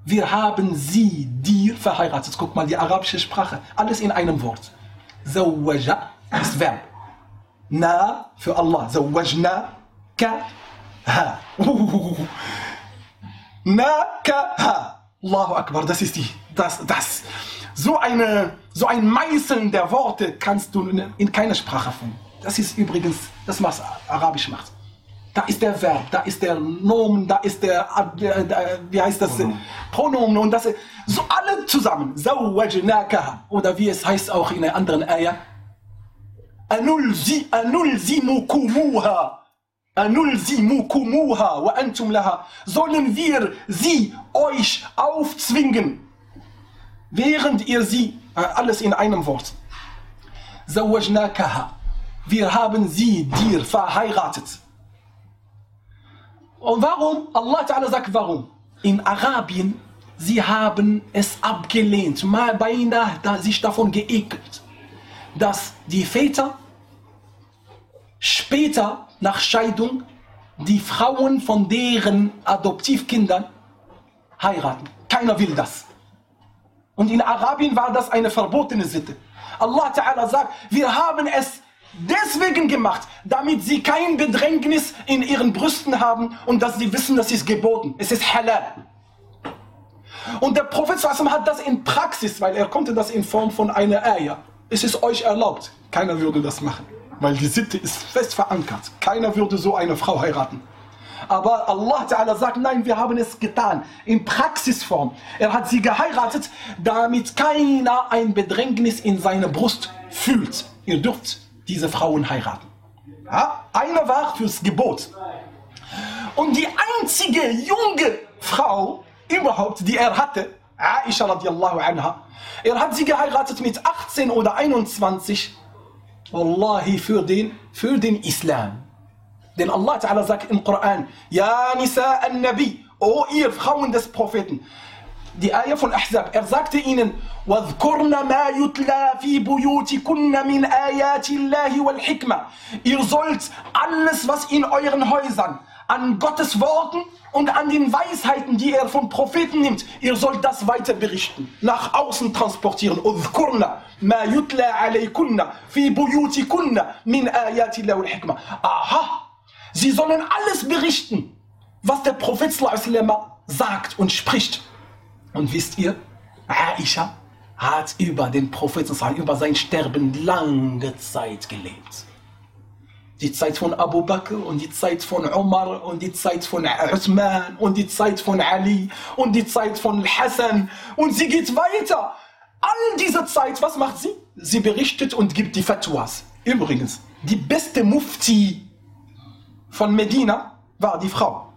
Wir haben sie dir verheiratet. Guck mal, die arabische Sprache. Alles in einem Wort. Zawaja ist Verb. Na für Allah. Zawajna ka ha. Na ka ha. Allahu Akbar, das ist die, das, das. So, eine, so ein Meißeln der Worte kannst du in, in keiner Sprache finden. Das ist übrigens das, was Arabisch macht. Da ist der Verb, da ist der Nomen, da ist der, wie heißt das, Pronomen, Pronomen und das, so alle zusammen. Oder wie es heißt auch in einer anderen. Anulzi, anulzimukumuha. Anulzimukumuha wa antum laha. Sollen wir sie euch aufzwingen, während ihr sie, alles in einem Wort. Wir haben sie dir verheiratet. Und warum? Allah Ta'ala sagt warum. In Arabien, sie haben es abgelehnt, mal beinahe da, sich davon geekelt, dass die Väter später nach Scheidung die Frauen von deren Adoptivkindern heiraten. Keiner will das. Und in Arabien war das eine verbotene Sitte. Allah Ta'ala sagt, wir haben es deswegen gemacht, damit sie kein Bedrängnis in ihren Brüsten haben und dass sie wissen, das ist geboten. Es ist halal. Und der Prophet hat das in Praxis, weil er konnte das in Form von einer Eier. Es ist euch erlaubt. Keiner würde das machen, weil die Sitte ist fest verankert. Keiner würde so eine Frau heiraten. Aber Allah Ta'ala sagt, nein, wir haben es getan. In Praxisform. Er hat sie geheiratet, damit keiner ein Bedrängnis in seiner Brust fühlt. Ihr dürft diese Frauen heiraten. Ja? Einer war fürs Gebot. Und die einzige junge Frau überhaupt, die er hatte, Aisha radiallahu anha, er hat sie geheiratet mit 18 oder 21, Wallahi, für den, für den Islam. Denn Allah Ta'ala sagt im Koran, Ja Nisa al-Nabi, O ihr Frauen des Propheten, die Ayah von Ahzab, er sagte ihnen, وَاذْكُرْنَ مَا يُتْلَى فِي بُيُوتِكُنَّ مِنْ آيَاتِ اللَّهِ وَالْحِكْمَةِ Ihr sollt alles, was in euren Häusern an Gottes Worten und an den Weisheiten, die er von Propheten nimmt, ihr sollt das weiter berichten, nach außen transportieren. اذْكُرْنَ مَا يُتْلَى عَلَيْكُنَّ فِي بُيُوتِكُنَّ مِنْ آيَاتِ اللَّهِ وَالْحِكْمَةِ Aha! Sie sollen alles berichten, was der Prophet sagt und spricht. Und wisst ihr, Aisha hat über den Propheten, über sein Sterben lange Zeit gelebt. Die Zeit von Abu Bakr und die Zeit von Umar und die Zeit von Uthman und die Zeit von Ali und die Zeit von Hassan und sie geht weiter. All diese Zeit, was macht sie? Sie berichtet und gibt die Fatwas. Übrigens, die beste Mufti von Medina war die Frau.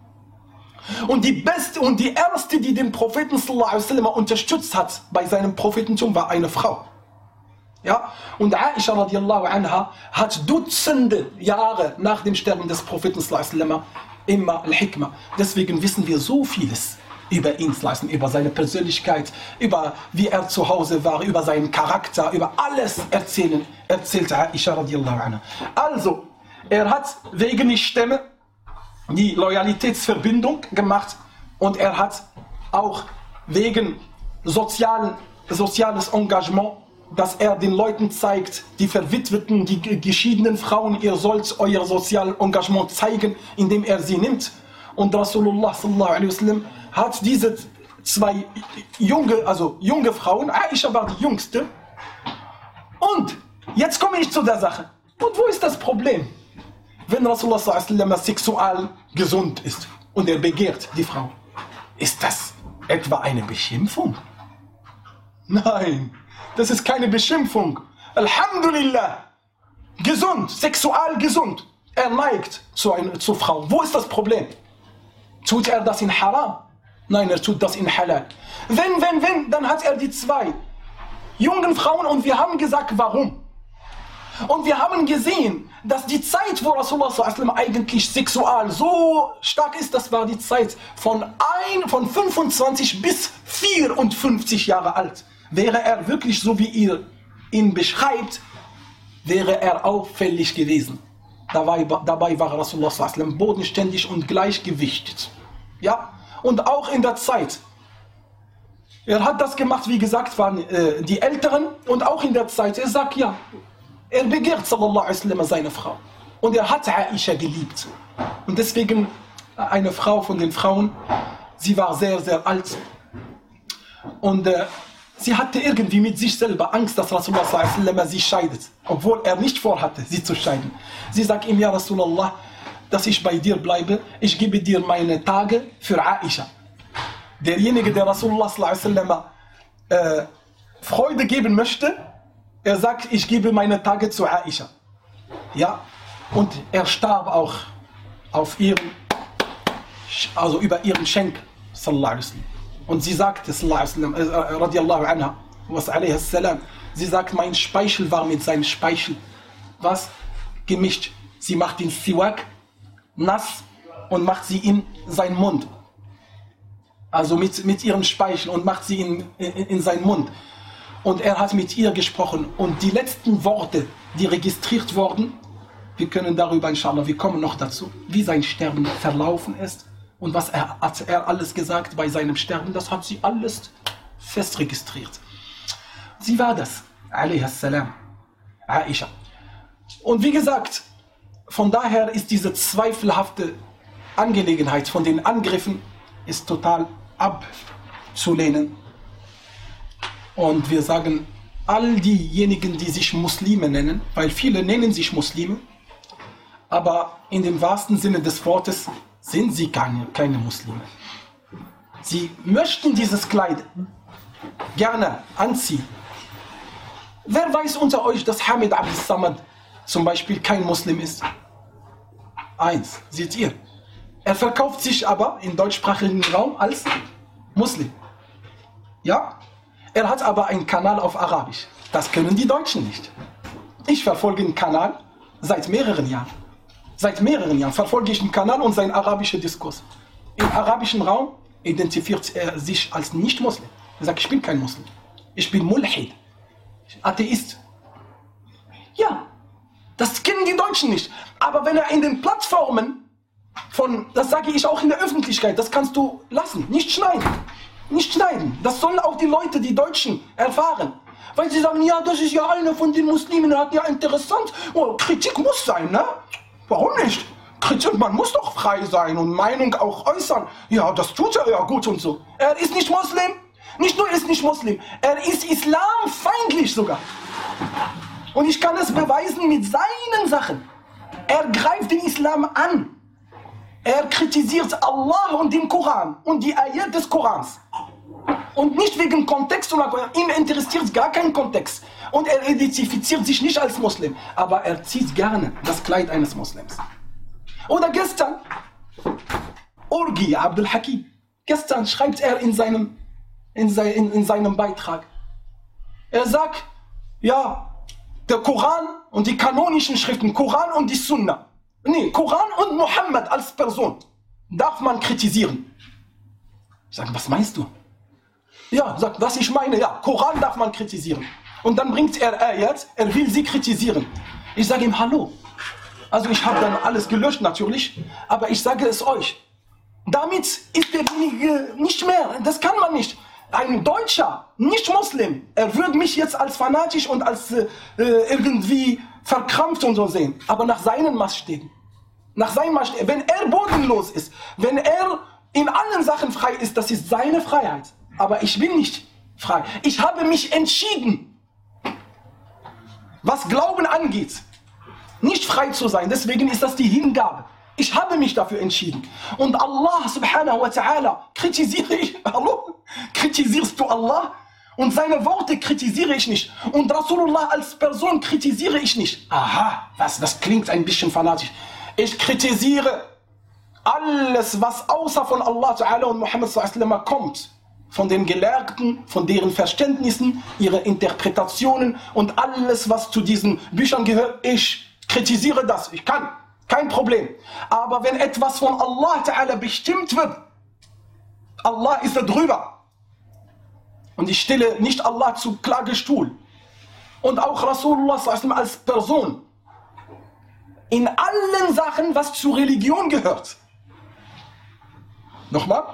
Und die beste und die erste, die den Propheten wasallam unterstützt hat bei seinem Prophetentum, war eine Frau. Ja? Und Aisha radiallahu anha hat Dutzende Jahre nach dem Sterben des Propheten wasallam immer Al-Hikmah. Deswegen wissen wir so vieles über ihn leisten, über seine Persönlichkeit, über wie er zu Hause war, über seinen Charakter, über alles erzählen, erzählt Aisha radiallahu anha. Also, er hat wegen der Stämme die Loyalitätsverbindung gemacht und er hat auch wegen sozialen, soziales Engagement, dass er den Leuten zeigt, die verwitweten, die geschiedenen Frauen, ihr sollt euer soziales Engagement zeigen, indem er sie nimmt. Und Rasulullah sallallahu alaihi wasallam hat diese zwei junge, also junge Frauen, Aisha war die jüngste. Und jetzt komme ich zu der Sache. Und wo ist das Problem? Wenn Rasulullah sexual gesund ist und er begehrt die Frau, ist das etwa eine Beschimpfung? Nein, das ist keine Beschimpfung. Alhamdulillah, gesund, sexual gesund. Er neigt zu, einer, zu Frau. Wo ist das Problem? Tut er das in Haram? Nein, er tut das in Halal. Wenn, wenn, wenn, dann hat er die zwei jungen Frauen und wir haben gesagt, warum. Und wir haben gesehen, dass die Zeit, wo Rasulullah eigentlich sexual so stark ist, das war die Zeit von, ein, von 25 bis 54 Jahre alt. Wäre er wirklich so, wie ihr ihn beschreibt, wäre er auffällig gewesen. Dabei, dabei war Rasulullah bodenständig und gleichgewichtet. Ja, und auch in der Zeit. Er hat das gemacht, wie gesagt, waren äh, die Älteren und auch in der Zeit. Er sagt ja, er begehrt sallallahu alaihi seine Frau. Und er hat Aisha geliebt. Und deswegen eine Frau von den Frauen, sie war sehr, sehr alt. Und äh, sie hatte irgendwie mit sich selber Angst, dass Rasulullah sallam, sie scheidet. Obwohl er nicht vorhatte, sie zu scheiden. Sie sagt ihm, ja Rasulullah, dass ich bei dir bleibe. Ich gebe dir meine Tage für Aisha. Derjenige, der Rasulullah sallam, äh, Freude geben möchte, er sagt, ich gebe meine Tage zu Aisha. Ja, und er starb auch auf ihrem, also über ihren Schenk, sallallahu alaihi Und sie sagte, alaihi äh, radiallahu anha, was alaihi salam, sie sagt, mein Speichel war mit seinem Speichel, was? Gemischt. Sie macht den Siwak nass und macht sie in seinen Mund. Also mit, mit ihrem Speichel und macht sie in, in, in seinen Mund und er hat mit ihr gesprochen. Und die letzten Worte, die registriert wurden, wir können darüber, inshallah, wir kommen noch dazu, wie sein Sterben verlaufen ist und was er, hat er alles gesagt bei seinem Sterben, das hat sie alles fest registriert. Sie war das, salam, Aisha. Und wie gesagt, von daher ist diese zweifelhafte Angelegenheit von den Angriffen ist total abzulehnen und wir sagen, all diejenigen, die sich Muslime nennen, weil viele nennen sich Muslime, aber in dem wahrsten Sinne des Wortes sind sie keine, keine Muslime. Sie möchten dieses Kleid gerne anziehen. Wer weiß unter euch, dass Hamid Abdel Samad zum Beispiel kein Muslim ist? Eins, seht ihr. Er verkauft sich aber im deutschsprachigen Raum als Muslim. Ja? Er hat aber einen Kanal auf Arabisch. Das können die Deutschen nicht. Ich verfolge den Kanal seit mehreren Jahren. Seit mehreren Jahren verfolge ich den Kanal und seinen arabischen Diskurs. Im arabischen Raum identifiziert er sich als Nicht-Muslim. Er sagt, ich bin kein Muslim. Ich bin Mulhid. Atheist. Ja, das kennen die Deutschen nicht. Aber wenn er in den Plattformen von, das sage ich auch in der Öffentlichkeit, das kannst du lassen, nicht schneiden. Nicht schneiden. Das sollen auch die Leute, die Deutschen, erfahren. Weil sie sagen, ja, das ist ja einer von den Muslimen, ja interessant. Oh, Kritik muss sein, ne? Warum nicht? Kritik, man muss doch frei sein und Meinung auch äußern. Ja, das tut er ja gut und so. Er ist nicht Muslim. Nicht nur ist nicht Muslim, er ist islamfeindlich sogar. Und ich kann es beweisen mit seinen Sachen. Er greift den Islam an. Er kritisiert Allah und den Koran und die Ayat des Korans. Und nicht wegen Kontext, oder ihm interessiert gar kein Kontext. Und er identifiziert sich nicht als Muslim, aber er zieht gerne das Kleid eines Muslims. Oder gestern Gurgi Abdul Hakim. Gestern schreibt er in seinem, in, sein, in, in seinem Beitrag. Er sagt, ja, der Koran und die kanonischen Schriften, Koran und die Sunna. Nee, Koran und Mohammed als Person darf man kritisieren. Ich sage, was meinst du? Ja, sagt, was ich meine, ja, Koran darf man kritisieren. Und dann bringt er Ayat, er will sie kritisieren. Ich sage ihm, hallo. Also ich habe dann alles gelöscht natürlich, aber ich sage es euch. Damit ist derjenige nicht mehr, das kann man nicht. Ein Deutscher, nicht Muslim, er würde mich jetzt als fanatisch und als äh, irgendwie verkrampft und so sehen, aber nach seinen Maßstäben. Nach seinen Maßstäben. Wenn er bodenlos ist, wenn er in allen Sachen frei ist, das ist seine Freiheit. Aber ich bin nicht frei. Ich habe mich entschieden, was Glauben angeht, nicht frei zu sein. Deswegen ist das die Hingabe. Ich habe mich dafür entschieden. Und Allah subhanahu wa ta'ala kritisiere ich. Hallo? Kritisierst du Allah? Und seine Worte kritisiere ich nicht. Und Rasulullah als Person kritisiere ich nicht. Aha, was, das klingt ein bisschen fanatisch. Ich kritisiere alles, was außer von Allah Ta'ala und Muhammad sallallahu kommt. Von den Gelehrten, von deren Verständnissen, ihre Interpretationen und alles, was zu diesen Büchern gehört. Ich kritisiere das. Ich kann. Kein Problem. Aber wenn etwas von Allah Ta'ala bestimmt wird, Allah ist da drüber. Und ich stelle nicht Allah zu Klagestuhl. Und auch Rasulullah als Person. In allen Sachen, was zur Religion gehört. Nochmal?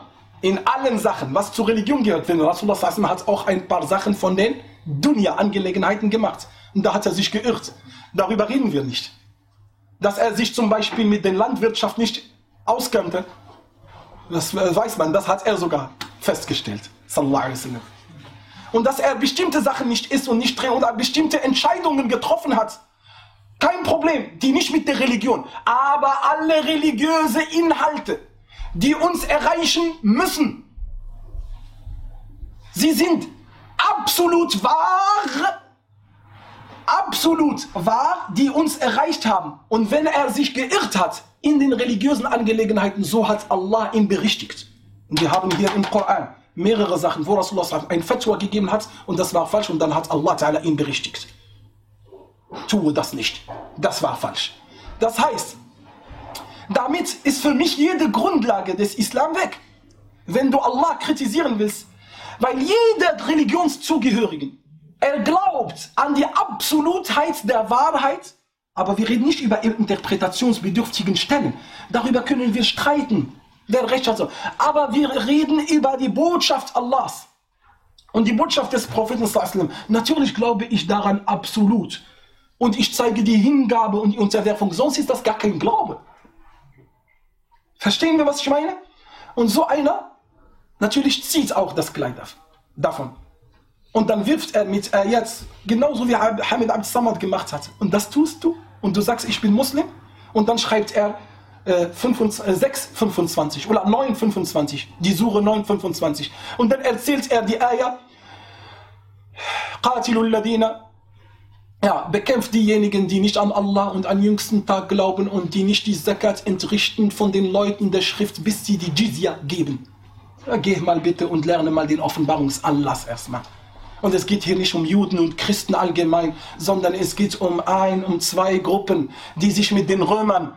In allen Sachen, was zur Religion gehört. Denn Rasulullah hat auch ein paar Sachen von den Dunya-Angelegenheiten gemacht. Und da hat er sich geirrt. Darüber reden wir nicht dass er sich zum Beispiel mit der Landwirtschaft nicht auskannte. Das weiß man, das hat er sogar festgestellt. Und dass er bestimmte Sachen nicht ist und nicht drin oder bestimmte Entscheidungen getroffen hat. Kein Problem, die nicht mit der Religion. Aber alle religiöse Inhalte, die uns erreichen müssen, sie sind absolut wahr absolut wahr, die uns erreicht haben. Und wenn er sich geirrt hat in den religiösen Angelegenheiten, so hat Allah ihn berichtigt. Und wir haben hier im Koran mehrere Sachen, wo Rasulullah ein Fatwa gegeben hat und das war falsch und dann hat Allah ihn berichtigt. Tue das nicht. Das war falsch. Das heißt, damit ist für mich jede Grundlage des Islam weg. Wenn du Allah kritisieren willst, weil jeder Religionszugehörigen er glaubt an die Absolutheit der Wahrheit, aber wir reden nicht über interpretationsbedürftigen Stellen. Darüber können wir streiten. Wer Recht hat so. Aber wir reden über die Botschaft Allahs. Und die Botschaft des Propheten. Natürlich glaube ich daran absolut. Und ich zeige die Hingabe und die Unterwerfung. Sonst ist das gar kein Glaube. Verstehen wir, was ich meine? Und so einer natürlich zieht auch das Kleid davon. Und dann wirft er mit äh, jetzt, genauso wie Hamid Abd Samad gemacht hat. Und das tust du. Und du sagst, ich bin Muslim. Und dann schreibt er äh, 6,25 oder 9,25. Die Sure 9,25. Und dann erzählt er die Ayah. Qatilul Ladina. Ja, bekämpft diejenigen, die nicht an Allah und an jüngsten Tag glauben und die nicht die Zakat entrichten von den Leuten der Schrift, bis sie die Jizya geben. Ja, geh mal bitte und lerne mal den Offenbarungsanlass erstmal. Und es geht hier nicht um Juden und Christen allgemein, sondern es geht um ein, um zwei Gruppen, die sich mit den Römern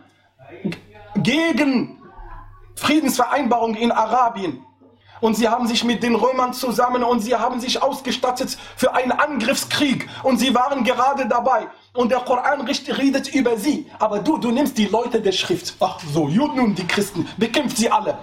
gegen Friedensvereinbarung in Arabien und sie haben sich mit den Römern zusammen und sie haben sich ausgestattet für einen Angriffskrieg und sie waren gerade dabei und der Koran redet über sie. Aber du, du nimmst die Leute der Schrift, ach so, Juden und die Christen, bekämpft sie alle.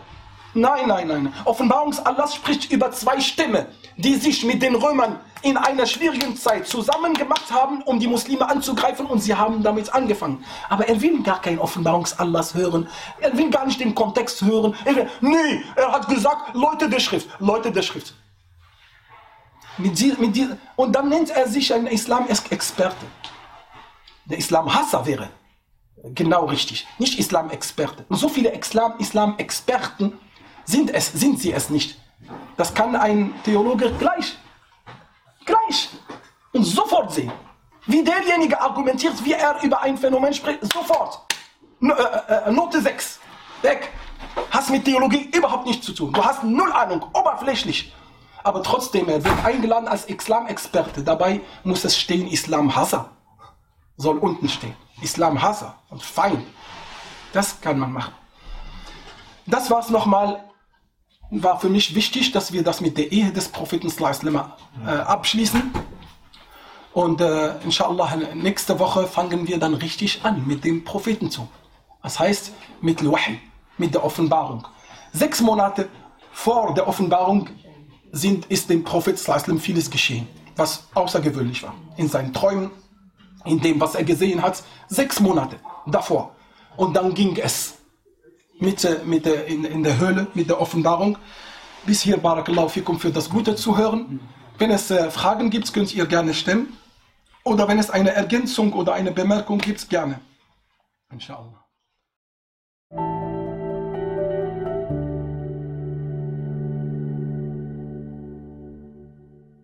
Nein, nein, nein. Offenbarungsallah spricht über zwei Stämme, die sich mit den Römern in einer schwierigen Zeit zusammen gemacht haben, um die Muslime anzugreifen und sie haben damit angefangen. Aber er will gar kein Offenbarungsallah hören. Er will gar nicht den Kontext hören. Er will, nee, er hat gesagt, Leute der Schrift, Leute der Schrift. Mit die, mit die, und dann nennt er sich ein Islam-Experte. Der Islam-Hasser wäre genau richtig, nicht Islam-Experte. Und so viele Islam-Experten sind es, sind sie es nicht. Das kann ein Theologe gleich, gleich und sofort sehen. Wie derjenige argumentiert, wie er über ein Phänomen spricht, sofort. Äh, äh, Note 6, weg. Hast mit Theologie überhaupt nichts zu tun. Du hast null Ahnung, oberflächlich. Aber trotzdem, er wird eingeladen als Islam-Experte. Dabei muss es stehen, Islam-Hasser. Soll unten stehen. Islam-Hasser und Feind. Das kann man machen. Das war es nochmal. War für mich wichtig, dass wir das mit der Ehe des Propheten äh, abschließen. Und äh, inshallah, nächste Woche fangen wir dann richtig an mit dem Propheten zu. Das heißt, mit Wahi, mit der Offenbarung. Sechs Monate vor der Offenbarung sind, ist dem Prophet vieles geschehen, was außergewöhnlich war. In seinen Träumen, in dem, was er gesehen hat, sechs Monate davor. Und dann ging es mit, mit der, in, in der Höhle, mit der Offenbarung. Bis hier, Barakallahu fikum, für das Gute zu hören. Wenn es äh, Fragen gibt, könnt ihr gerne stellen. Oder wenn es eine Ergänzung oder eine Bemerkung gibt, gerne. Inshallah.